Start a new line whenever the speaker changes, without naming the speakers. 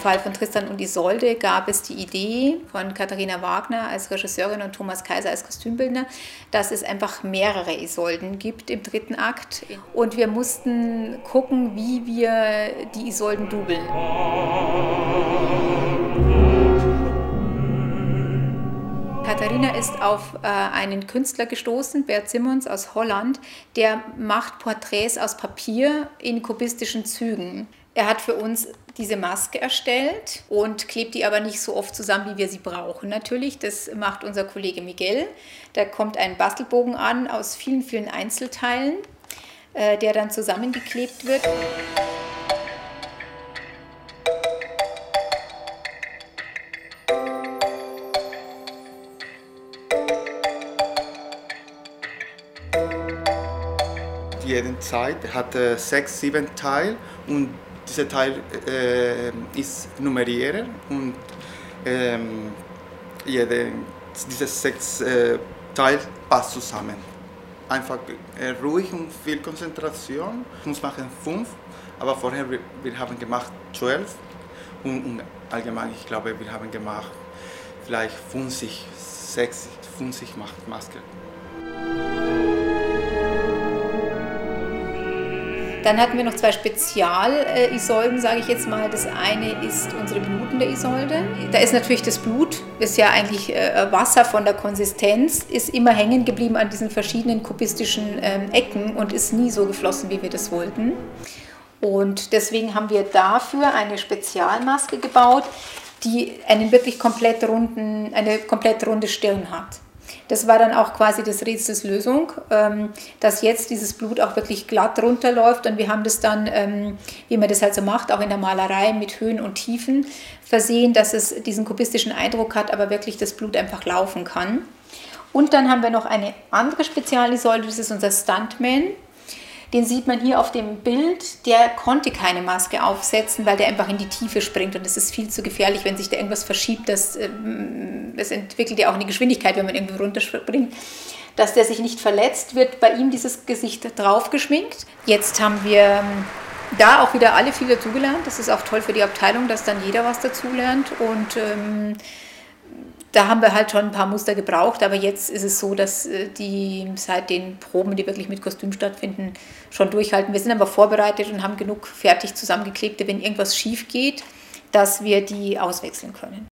Fall von Tristan und Isolde gab es die Idee von Katharina Wagner als Regisseurin und Thomas Kaiser als Kostümbildner, dass es einfach mehrere Isolden gibt im dritten Akt. Und wir mussten gucken, wie wir die Isolden dubeln. Katharina ist auf äh, einen Künstler gestoßen, Bert Simmons aus Holland, der macht Porträts aus Papier in kubistischen Zügen. Er hat für uns diese Maske erstellt und klebt die aber nicht so oft zusammen, wie wir sie brauchen. Natürlich, das macht unser Kollege Miguel. Da kommt ein Bastelbogen an aus vielen, vielen Einzelteilen, äh, der dann zusammengeklebt wird.
Jede Zeit hat äh, sechs, sieben Teile und dieser Teil äh, ist nummeriert und ähm, jede, diese sechs äh, Teile passt zusammen. Einfach äh, ruhig und viel Konzentration. Wir machen fünf, aber vorher wir, wir haben gemacht zwölf und, und, allgemein, ich glaube, wir haben gemacht vielleicht 50, 60, 50 Masken.
Dann hatten wir noch zwei Spezial-Isolden, sage ich jetzt mal. Das eine ist unsere blutende Isolde. Da ist natürlich das Blut, ist ja eigentlich äh, Wasser von der Konsistenz, ist immer hängen geblieben an diesen verschiedenen kubistischen ähm, Ecken und ist nie so geflossen, wie wir das wollten. Und deswegen haben wir dafür eine Spezialmaske gebaut, die einen wirklich komplett runden, eine komplett runde Stirn hat. Das war dann auch quasi das Rätsels Lösung, ähm, dass jetzt dieses Blut auch wirklich glatt runterläuft und wir haben das dann, ähm, wie man das halt so macht, auch in der Malerei mit Höhen und Tiefen versehen, dass es diesen kubistischen Eindruck hat, aber wirklich das Blut einfach laufen kann. Und dann haben wir noch eine andere Spezialisäule, das ist unser Stuntman. Den sieht man hier auf dem Bild. Der konnte keine Maske aufsetzen, weil der einfach in die Tiefe springt. Und das ist viel zu gefährlich, wenn sich da irgendwas verschiebt. Das, ähm, das entwickelt ja auch eine Geschwindigkeit, wenn man irgendwo runterspringt. Dass der sich nicht verletzt, wird bei ihm dieses Gesicht draufgeschminkt. Jetzt haben wir ähm, da auch wieder alle viel dazugelernt. Das ist auch toll für die Abteilung, dass dann jeder was dazulernt. Und ähm, da haben wir halt schon ein paar Muster gebraucht, aber jetzt ist es so, dass äh, die seit den Proben, die wirklich mit Kostüm stattfinden, schon durchhalten. Wir sind aber vorbereitet und haben genug fertig zusammengeklebte, wenn irgendwas schief geht, dass wir die auswechseln können.